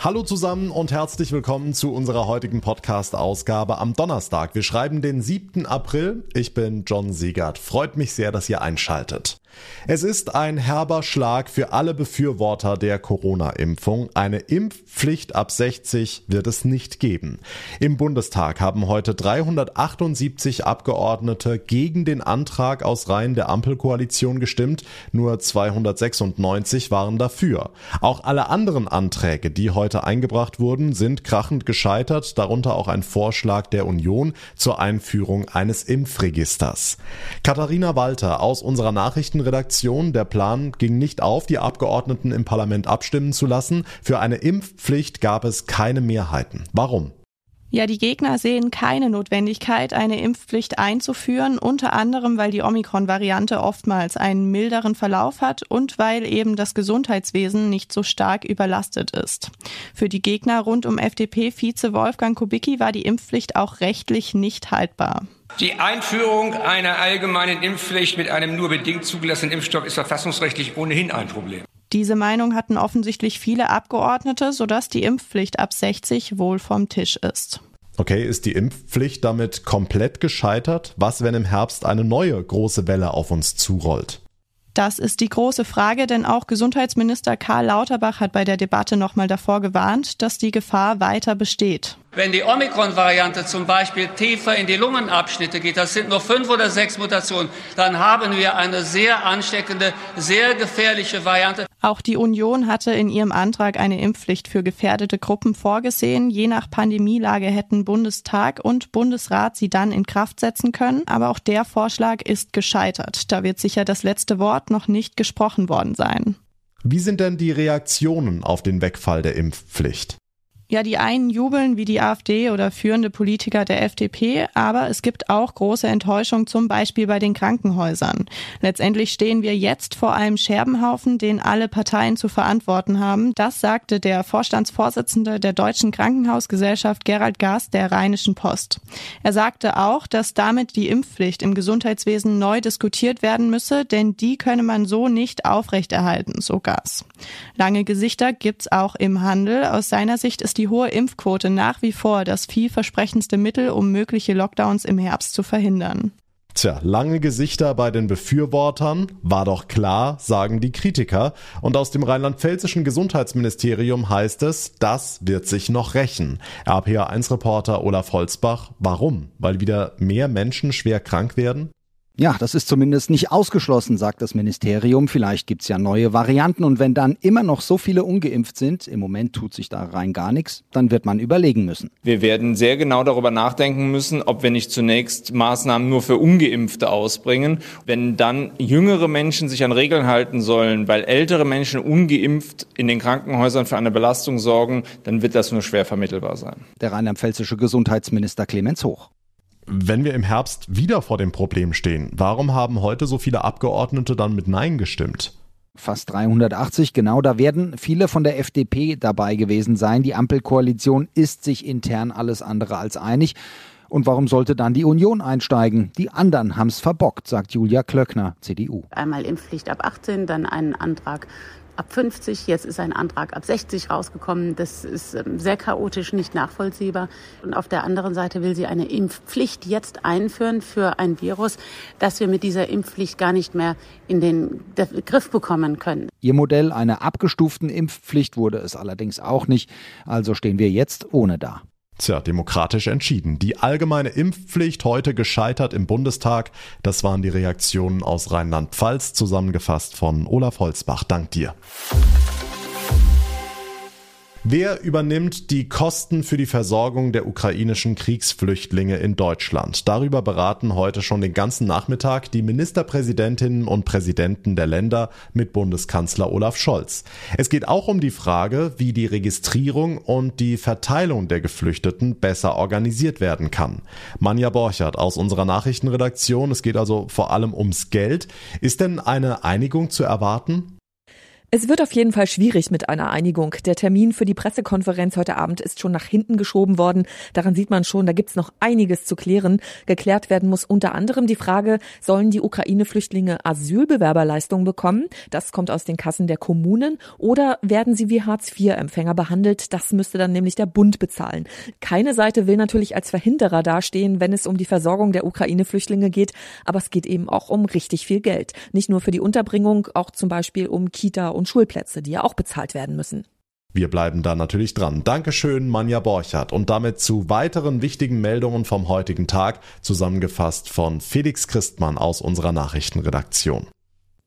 Hallo zusammen und herzlich willkommen zu unserer heutigen Podcast-Ausgabe am Donnerstag. Wir schreiben den 7. April. Ich bin John Siegert. Freut mich sehr, dass ihr einschaltet. Es ist ein herber Schlag für alle Befürworter der Corona-Impfung. Eine Impfpflicht ab 60 wird es nicht geben. Im Bundestag haben heute 378 Abgeordnete gegen den Antrag aus Reihen der Ampelkoalition gestimmt. Nur 296 waren dafür. Auch alle anderen Anträge, die heute eingebracht wurden, sind krachend gescheitert, darunter auch ein Vorschlag der Union zur Einführung eines Impfregisters. Katharina Walter aus unserer Nachrichten Redaktion. Der Plan ging nicht auf, die Abgeordneten im Parlament abstimmen zu lassen. Für eine Impfpflicht gab es keine Mehrheiten. Warum? Ja, die Gegner sehen keine Notwendigkeit, eine Impfpflicht einzuführen, unter anderem, weil die Omikron-Variante oftmals einen milderen Verlauf hat und weil eben das Gesundheitswesen nicht so stark überlastet ist. Für die Gegner rund um FDP-Vize Wolfgang Kubicki war die Impfpflicht auch rechtlich nicht haltbar. Die Einführung einer allgemeinen Impfpflicht mit einem nur bedingt zugelassenen Impfstoff ist verfassungsrechtlich ohnehin ein Problem. Diese Meinung hatten offensichtlich viele Abgeordnete, sodass die Impfpflicht ab 60 wohl vom Tisch ist. Okay, ist die Impfpflicht damit komplett gescheitert? Was, wenn im Herbst eine neue große Welle auf uns zurollt? Das ist die große Frage, denn auch Gesundheitsminister Karl Lauterbach hat bei der Debatte nochmal davor gewarnt, dass die Gefahr weiter besteht. Wenn die Omikron-Variante zum Beispiel tiefer in die Lungenabschnitte geht, das sind nur fünf oder sechs Mutationen, dann haben wir eine sehr ansteckende, sehr gefährliche Variante. Auch die Union hatte in ihrem Antrag eine Impfpflicht für gefährdete Gruppen vorgesehen. Je nach Pandemielage hätten Bundestag und Bundesrat sie dann in Kraft setzen können. Aber auch der Vorschlag ist gescheitert. Da wird sicher das letzte Wort noch nicht gesprochen worden sein. Wie sind denn die Reaktionen auf den Wegfall der Impfpflicht? Ja, die einen jubeln wie die AfD oder führende Politiker der FDP, aber es gibt auch große Enttäuschung, zum Beispiel bei den Krankenhäusern. Letztendlich stehen wir jetzt vor einem Scherbenhaufen, den alle Parteien zu verantworten haben. Das sagte der Vorstandsvorsitzende der Deutschen Krankenhausgesellschaft Gerald Gast der Rheinischen Post. Er sagte auch, dass damit die Impfpflicht im Gesundheitswesen neu diskutiert werden müsse, denn die könne man so nicht aufrechterhalten, so Gas. Lange Gesichter gibt's auch im Handel. Aus seiner Sicht ist die hohe Impfquote nach wie vor das vielversprechendste Mittel, um mögliche Lockdowns im Herbst zu verhindern. Tja, lange Gesichter bei den Befürwortern, war doch klar, sagen die Kritiker. Und aus dem rheinland-pfälzischen Gesundheitsministerium heißt es, das wird sich noch rächen. RPA1-Reporter Olaf Holzbach, warum? Weil wieder mehr Menschen schwer krank werden? Ja, das ist zumindest nicht ausgeschlossen, sagt das Ministerium. Vielleicht gibt's ja neue Varianten und wenn dann immer noch so viele ungeimpft sind, im Moment tut sich da rein gar nichts, dann wird man überlegen müssen. Wir werden sehr genau darüber nachdenken müssen, ob wir nicht zunächst Maßnahmen nur für ungeimpfte ausbringen. Wenn dann jüngere Menschen sich an Regeln halten sollen, weil ältere Menschen ungeimpft in den Krankenhäusern für eine Belastung sorgen, dann wird das nur schwer vermittelbar sein. Der rheinland-pfälzische Gesundheitsminister Clemens Hoch. Wenn wir im Herbst wieder vor dem Problem stehen, warum haben heute so viele Abgeordnete dann mit Nein gestimmt? Fast 380, genau, da werden viele von der FDP dabei gewesen sein. Die Ampelkoalition ist sich intern alles andere als einig. Und warum sollte dann die Union einsteigen? Die anderen haben's verbockt, sagt Julia Klöckner, CDU. Einmal Impfpflicht ab 18, dann einen Antrag ab 50. Jetzt ist ein Antrag ab 60 rausgekommen. Das ist ähm, sehr chaotisch, nicht nachvollziehbar. Und auf der anderen Seite will sie eine Impfpflicht jetzt einführen für ein Virus, das wir mit dieser Impfpflicht gar nicht mehr in den Griff bekommen können. Ihr Modell einer abgestuften Impfpflicht wurde es allerdings auch nicht. Also stehen wir jetzt ohne da. Tja, demokratisch entschieden. Die allgemeine Impfpflicht heute gescheitert im Bundestag. Das waren die Reaktionen aus Rheinland-Pfalz, zusammengefasst von Olaf Holzbach. Dank dir. Wer übernimmt die Kosten für die Versorgung der ukrainischen Kriegsflüchtlinge in Deutschland? Darüber beraten heute schon den ganzen Nachmittag die Ministerpräsidentinnen und Präsidenten der Länder mit Bundeskanzler Olaf Scholz. Es geht auch um die Frage, wie die Registrierung und die Verteilung der Geflüchteten besser organisiert werden kann. Manja Borchert aus unserer Nachrichtenredaktion. Es geht also vor allem ums Geld. Ist denn eine Einigung zu erwarten? Es wird auf jeden Fall schwierig mit einer Einigung. Der Termin für die Pressekonferenz heute Abend ist schon nach hinten geschoben worden. Daran sieht man schon, da gibt's noch einiges zu klären. Geklärt werden muss unter anderem die Frage, sollen die Ukraine-Flüchtlinge Asylbewerberleistungen bekommen? Das kommt aus den Kassen der Kommunen. Oder werden sie wie Hartz-IV-Empfänger behandelt? Das müsste dann nämlich der Bund bezahlen. Keine Seite will natürlich als Verhinderer dastehen, wenn es um die Versorgung der Ukraine-Flüchtlinge geht. Aber es geht eben auch um richtig viel Geld. Nicht nur für die Unterbringung, auch zum Beispiel um Kita und Schulplätze, die ja auch bezahlt werden müssen. Wir bleiben da natürlich dran. Dankeschön, Manja Borchardt. Und damit zu weiteren wichtigen Meldungen vom heutigen Tag, zusammengefasst von Felix Christmann aus unserer Nachrichtenredaktion.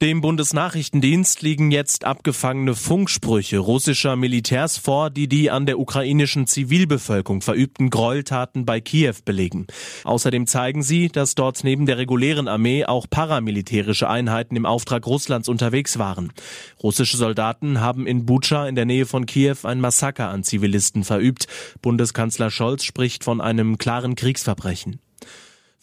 Dem Bundesnachrichtendienst liegen jetzt abgefangene Funksprüche russischer Militärs vor, die die an der ukrainischen Zivilbevölkerung verübten Gräueltaten bei Kiew belegen. Außerdem zeigen sie, dass dort neben der regulären Armee auch paramilitärische Einheiten im Auftrag Russlands unterwegs waren. Russische Soldaten haben in Bucha in der Nähe von Kiew ein Massaker an Zivilisten verübt. Bundeskanzler Scholz spricht von einem klaren Kriegsverbrechen.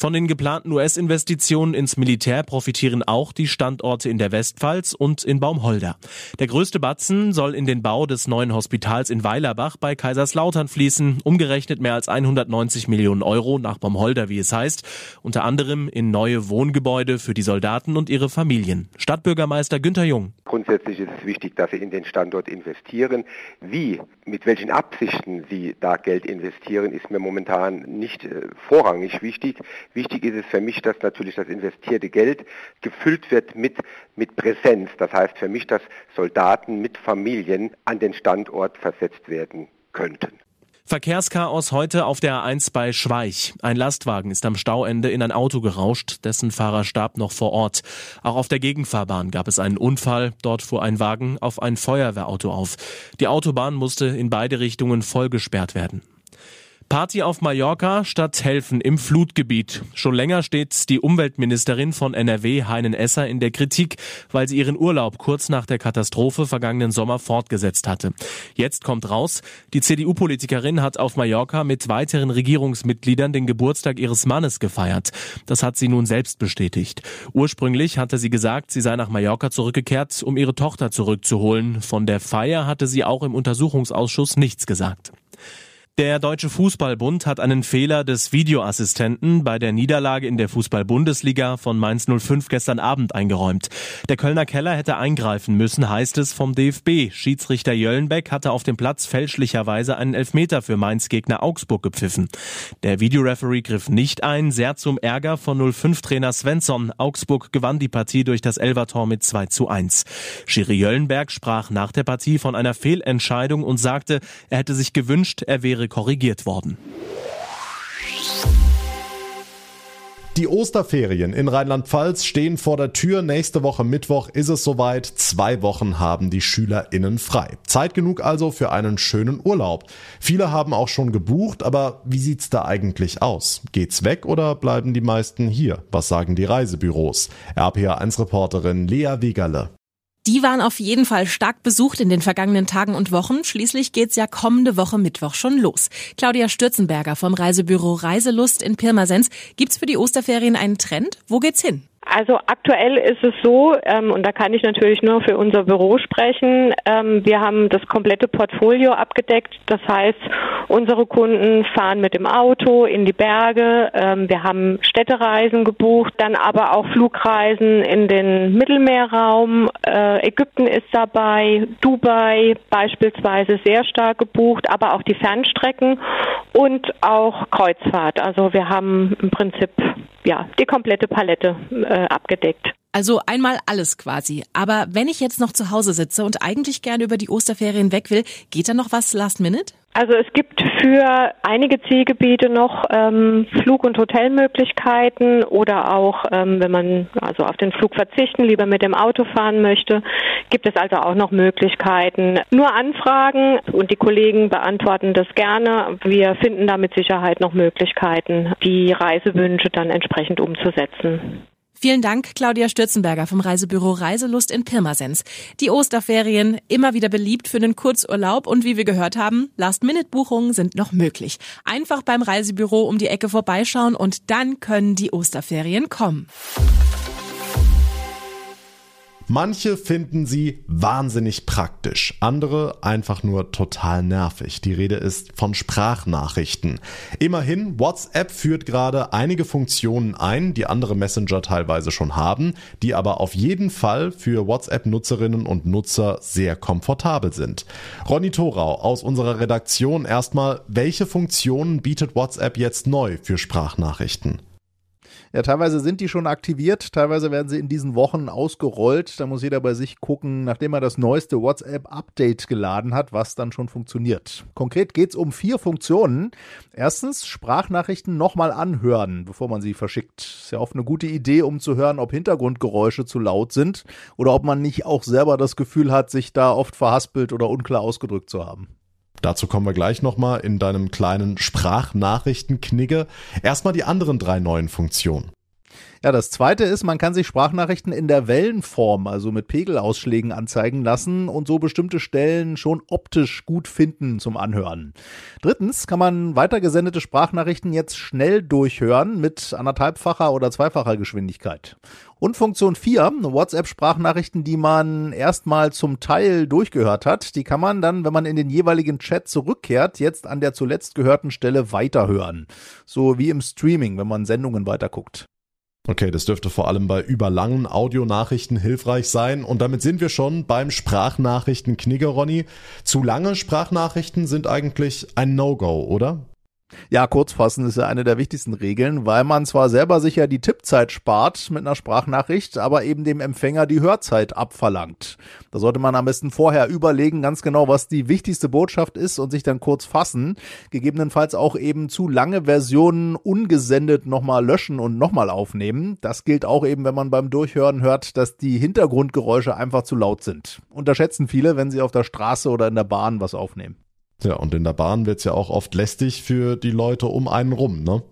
Von den geplanten US-Investitionen ins Militär profitieren auch die Standorte in der Westpfalz und in Baumholder. Der größte Batzen soll in den Bau des neuen Hospitals in Weilerbach bei Kaiserslautern fließen, umgerechnet mehr als 190 Millionen Euro nach Baumholder, wie es heißt, unter anderem in neue Wohngebäude für die Soldaten und ihre Familien. Stadtbürgermeister Günther Jung. Grundsätzlich ist es wichtig, dass Sie in den Standort investieren. Wie, mit welchen Absichten Sie da Geld investieren, ist mir momentan nicht äh, vorrangig wichtig. Wichtig ist es für mich, dass natürlich das investierte Geld gefüllt wird mit, mit Präsenz. Das heißt für mich, dass Soldaten mit Familien an den Standort versetzt werden könnten. Verkehrschaos heute auf der A1 bei Schweich. Ein Lastwagen ist am Stauende in ein Auto gerauscht, dessen Fahrer starb noch vor Ort. Auch auf der Gegenfahrbahn gab es einen Unfall. Dort fuhr ein Wagen auf ein Feuerwehrauto auf. Die Autobahn musste in beide Richtungen voll gesperrt werden. Party auf Mallorca statt Helfen im Flutgebiet. Schon länger steht die Umweltministerin von NRW, Heinen Esser, in der Kritik, weil sie ihren Urlaub kurz nach der Katastrophe vergangenen Sommer fortgesetzt hatte. Jetzt kommt raus, die CDU-Politikerin hat auf Mallorca mit weiteren Regierungsmitgliedern den Geburtstag ihres Mannes gefeiert. Das hat sie nun selbst bestätigt. Ursprünglich hatte sie gesagt, sie sei nach Mallorca zurückgekehrt, um ihre Tochter zurückzuholen. Von der Feier hatte sie auch im Untersuchungsausschuss nichts gesagt. Der Deutsche Fußballbund hat einen Fehler des Videoassistenten bei der Niederlage in der Fußball-Bundesliga von Mainz 05 gestern Abend eingeräumt. Der Kölner Keller hätte eingreifen müssen, heißt es vom DFB. Schiedsrichter Jöllenbeck hatte auf dem Platz fälschlicherweise einen Elfmeter für Mainz Gegner Augsburg gepfiffen. Der Videoreferee griff nicht ein, sehr zum Ärger von 05-Trainer Svensson. Augsburg gewann die Partie durch das Elvertor mit 2 zu 1. Schiri Jöllenberg sprach nach der Partie von einer Fehlentscheidung und sagte, er hätte sich gewünscht, er wäre korrigiert worden. Die Osterferien in Rheinland-Pfalz stehen vor der Tür. Nächste Woche Mittwoch ist es soweit. Zwei Wochen haben die SchülerInnen frei. Zeit genug also für einen schönen Urlaub. Viele haben auch schon gebucht, aber wie sieht's da eigentlich aus? Geht's weg oder bleiben die meisten hier? Was sagen die Reisebüros? RPA1-Reporterin Lea Wegerle. Die waren auf jeden Fall stark besucht in den vergangenen Tagen und Wochen. Schließlich geht's ja kommende Woche Mittwoch schon los. Claudia Stürzenberger vom Reisebüro Reiselust in Pirmasens. Gibt's für die Osterferien einen Trend? Wo geht's hin? Also aktuell ist es so, ähm, und da kann ich natürlich nur für unser Büro sprechen, ähm, wir haben das komplette Portfolio abgedeckt. Das heißt, unsere Kunden fahren mit dem Auto in die Berge, ähm, wir haben Städtereisen gebucht, dann aber auch Flugreisen in den Mittelmeerraum. Äh, Ägypten ist dabei, Dubai beispielsweise sehr stark gebucht, aber auch die Fernstrecken und auch Kreuzfahrt. Also wir haben im Prinzip ja die komplette Palette äh, abgedeckt. Also einmal alles quasi. Aber wenn ich jetzt noch zu Hause sitze und eigentlich gerne über die Osterferien weg will, geht da noch was last minute? Also es gibt für einige Zielgebiete noch ähm, Flug- und Hotelmöglichkeiten oder auch, ähm, wenn man also auf den Flug verzichten, lieber mit dem Auto fahren möchte, gibt es also auch noch Möglichkeiten. Nur Anfragen und die Kollegen beantworten das gerne. Wir finden da mit Sicherheit noch Möglichkeiten, die Reisewünsche dann entsprechend umzusetzen. Vielen Dank, Claudia Stürzenberger vom Reisebüro Reiselust in Pirmasens. Die Osterferien immer wieder beliebt für einen Kurzurlaub und wie wir gehört haben, Last-Minute-Buchungen sind noch möglich. Einfach beim Reisebüro um die Ecke vorbeischauen und dann können die Osterferien kommen. Manche finden sie wahnsinnig praktisch, andere einfach nur total nervig. Die Rede ist von Sprachnachrichten. Immerhin, WhatsApp führt gerade einige Funktionen ein, die andere Messenger teilweise schon haben, die aber auf jeden Fall für WhatsApp-Nutzerinnen und Nutzer sehr komfortabel sind. Ronny Thorau aus unserer Redaktion erstmal, welche Funktionen bietet WhatsApp jetzt neu für Sprachnachrichten? Ja, teilweise sind die schon aktiviert, teilweise werden sie in diesen Wochen ausgerollt. Da muss jeder bei sich gucken, nachdem er das neueste WhatsApp-Update geladen hat, was dann schon funktioniert. Konkret geht es um vier Funktionen. Erstens, Sprachnachrichten nochmal anhören, bevor man sie verschickt. Ist ja oft eine gute Idee, um zu hören, ob Hintergrundgeräusche zu laut sind oder ob man nicht auch selber das Gefühl hat, sich da oft verhaspelt oder unklar ausgedrückt zu haben. Dazu kommen wir gleich nochmal in deinem kleinen Sprachnachrichtenknigge. Erstmal die anderen drei neuen Funktionen. Ja, das zweite ist, man kann sich Sprachnachrichten in der Wellenform, also mit Pegelausschlägen anzeigen lassen und so bestimmte Stellen schon optisch gut finden zum Anhören. Drittens kann man weitergesendete Sprachnachrichten jetzt schnell durchhören mit anderthalbfacher oder zweifacher Geschwindigkeit. Und Funktion 4, WhatsApp-Sprachnachrichten, die man erstmal zum Teil durchgehört hat, die kann man dann, wenn man in den jeweiligen Chat zurückkehrt, jetzt an der zuletzt gehörten Stelle weiterhören. So wie im Streaming, wenn man Sendungen weiterguckt. Okay, das dürfte vor allem bei überlangen Audionachrichten hilfreich sein. Und damit sind wir schon beim Sprachnachrichten Knigge, Ronny. Zu lange Sprachnachrichten sind eigentlich ein No-Go, oder? Ja, kurzfassen ist ja eine der wichtigsten Regeln, weil man zwar selber sicher die Tippzeit spart mit einer Sprachnachricht, aber eben dem Empfänger die Hörzeit abverlangt. Da sollte man am besten vorher überlegen, ganz genau, was die wichtigste Botschaft ist und sich dann kurz fassen. Gegebenenfalls auch eben zu lange Versionen ungesendet nochmal löschen und nochmal aufnehmen. Das gilt auch eben, wenn man beim Durchhören hört, dass die Hintergrundgeräusche einfach zu laut sind. Unterschätzen viele, wenn sie auf der Straße oder in der Bahn was aufnehmen. Ja, und in der Bahn wird's ja auch oft lästig für die Leute um einen rum, ne?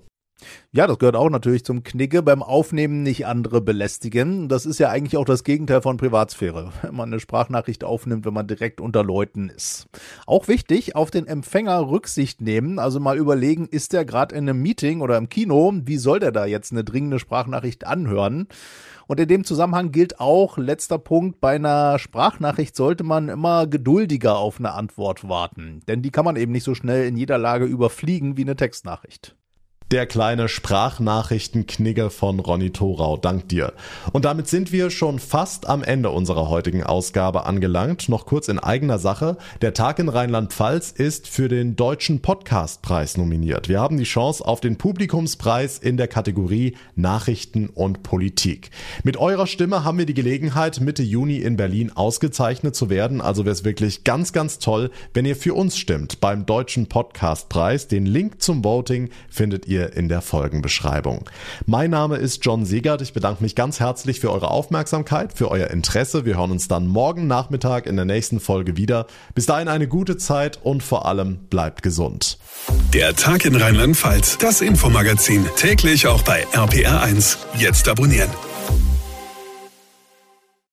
Ja, das gehört auch natürlich zum Knicke. Beim Aufnehmen nicht andere belästigen. Das ist ja eigentlich auch das Gegenteil von Privatsphäre, wenn man eine Sprachnachricht aufnimmt, wenn man direkt unter Leuten ist. Auch wichtig, auf den Empfänger Rücksicht nehmen, also mal überlegen, ist der gerade in einem Meeting oder im Kino, wie soll der da jetzt eine dringende Sprachnachricht anhören? Und in dem Zusammenhang gilt auch, letzter Punkt, bei einer Sprachnachricht sollte man immer geduldiger auf eine Antwort warten. Denn die kann man eben nicht so schnell in jeder Lage überfliegen wie eine Textnachricht. Der kleine Sprachnachrichtenknigge von Ronny Thorau. Dank dir. Und damit sind wir schon fast am Ende unserer heutigen Ausgabe angelangt. Noch kurz in eigener Sache. Der Tag in Rheinland-Pfalz ist für den Deutschen Podcastpreis nominiert. Wir haben die Chance auf den Publikumspreis in der Kategorie Nachrichten und Politik. Mit eurer Stimme haben wir die Gelegenheit, Mitte Juni in Berlin ausgezeichnet zu werden. Also wäre es wirklich ganz, ganz toll, wenn ihr für uns stimmt beim Deutschen Podcastpreis. Den Link zum Voting findet ihr ihr in der Folgenbeschreibung. Mein Name ist John Siegert. Ich bedanke mich ganz herzlich für eure Aufmerksamkeit, für euer Interesse. Wir hören uns dann morgen Nachmittag in der nächsten Folge wieder. Bis dahin eine gute Zeit und vor allem bleibt gesund. Der Tag in Rheinland-Pfalz, das Infomagazin, täglich auch bei RPR1. Jetzt abonnieren.